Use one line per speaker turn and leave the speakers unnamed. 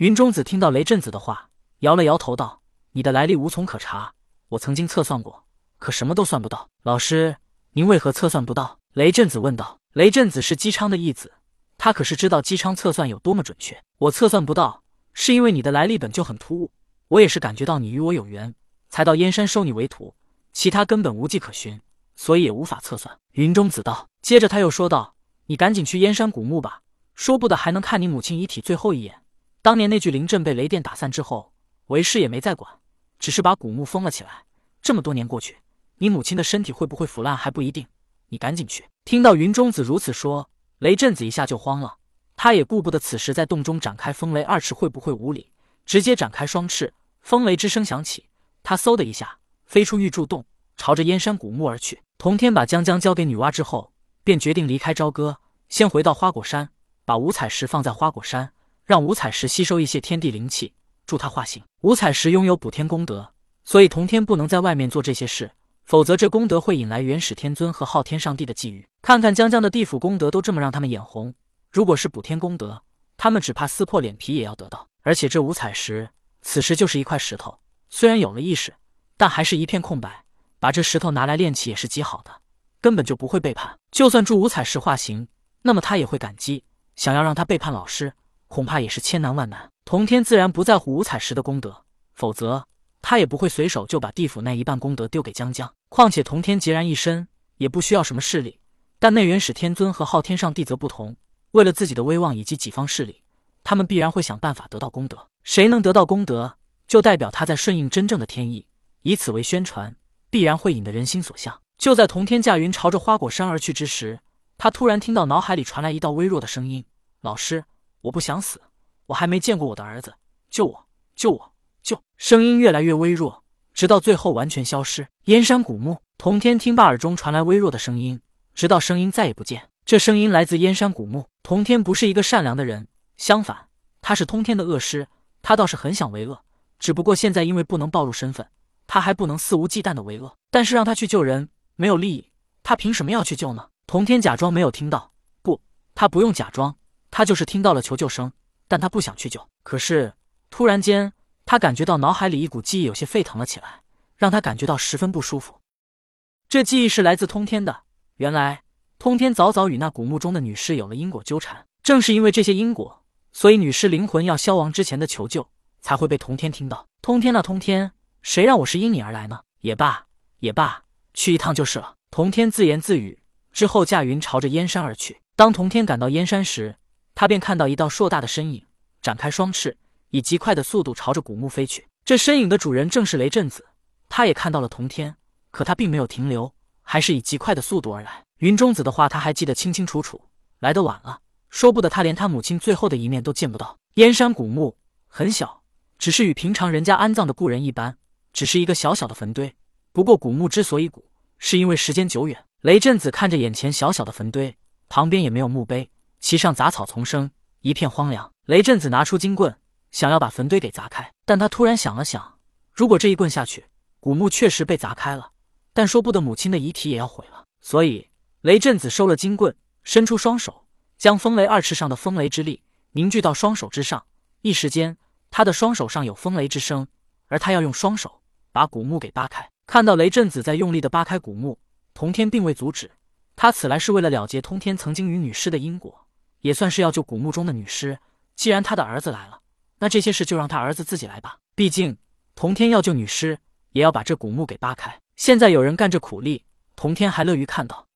云中子听到雷震子的话，摇了摇头道：“你的来历无从可查，我曾经测算过，可什么都算不到。老师，您为何测算不到？”雷震子问道。雷震子是姬昌的义子，他可是知道姬昌测算有多么准确。我测算不到，是因为你的来历本就很突兀，我也是感觉到你与我有缘，才到燕山收你为徒，其他根本无迹可寻，所以也无法测算。云中子道。接着他又说道：“你赶紧去燕山古墓吧，说不得还能看你母亲遗体最后一眼。当年那具灵阵被雷电打散之后，为师也没再管，只是把古墓封了起来。这么多年过去，你母亲的身体会不会腐烂还不一定。你赶紧去。”听到云中子如此说，雷震子一下就慌了。他也顾不得此时在洞中展开风雷二翅会不会无礼，直接展开双翅。风雷之声响起，他嗖的一下飞出玉柱洞，朝着燕山古墓而去。童天把江江交给女娲之后。便决定离开朝歌，先回到花果山，把五彩石放在花果山，让五彩石吸收一些天地灵气，助他化形。五彩石拥有补天功德，所以童天不能在外面做这些事，否则这功德会引来元始天尊和昊天上帝的觊觎。看看江江的地府功德都这么让他们眼红，如果是补天功德，他们只怕撕破脸皮也要得到。而且这五彩石此时就是一块石头，虽然有了意识，但还是一片空白，把这石头拿来炼气也是极好的。根本就不会背叛，就算助五彩石化形，那么他也会感激。想要让他背叛老师，恐怕也是千难万难。童天自然不在乎五彩石的功德，否则他也不会随手就把地府那一半功德丢给江江。况且童天孑然一身，也不需要什么势力。但内元始天尊和昊天上帝则不同，为了自己的威望以及己方势力，他们必然会想办法得到功德。谁能得到功德，就代表他在顺应真正的天意，以此为宣传，必然会引得人心所向。就在童天驾云朝着花果山而去之时，他突然听到脑海里传来一道微弱的声音：“老师，我不想死，我还没见过我的儿子，救我，救我，救！”声音越来越微弱，直到最后完全消失。燕山古墓，童天听罢耳中传来微弱的声音，直到声音再也不见。这声音来自燕山古墓。童天不是一个善良的人，相反，他是通天的恶师。他倒是很想为恶，只不过现在因为不能暴露身份，他还不能肆无忌惮的为恶。但是让他去救人。没有利益，他凭什么要去救呢？童天假装没有听到，不，他不用假装，他就是听到了求救声，但他不想去救。可是突然间，他感觉到脑海里一股记忆有些沸腾了起来，让他感觉到十分不舒服。这记忆是来自通天的。原来通天早早与那古墓中的女尸有了因果纠缠，正是因为这些因果，所以女尸灵魂要消亡之前的求救才会被通天听到。通天啊，通天，谁让我是因你而来呢？也罢，也罢。去一趟就是了。童天自言自语，之后驾云朝着燕山而去。当童天赶到燕山时，他便看到一道硕大的身影展开双翅，以极快的速度朝着古墓飞去。这身影的主人正是雷震子，他也看到了童天，可他并没有停留，还是以极快的速度而来。云中子的话他还记得清清楚楚，来得晚了，说不得他连他母亲最后的一面都见不到。燕山古墓很小，只是与平常人家安葬的故人一般，只是一个小小的坟堆。不过古墓之所以古，是因为时间久远。雷震子看着眼前小小的坟堆，旁边也没有墓碑，其上杂草丛生，一片荒凉。雷震子拿出金棍，想要把坟堆给砸开，但他突然想了想，如果这一棍下去，古墓确实被砸开了，但说不得母亲的遗体也要毁了。所以雷震子收了金棍，伸出双手，将风雷二翅上的风雷之力凝聚到双手之上，一时间，他的双手上有风雷之声，而他要用双手把古墓给扒开。看到雷震子在用力的扒开古墓，童天并未阻止。他此来是为了了结通天曾经与女尸的因果，也算是要救古墓中的女尸。既然他的儿子来了，那这些事就让他儿子自己来吧。毕竟童天要救女尸，也要把这古墓给扒开。现在有人干这苦力，童天还乐于看到。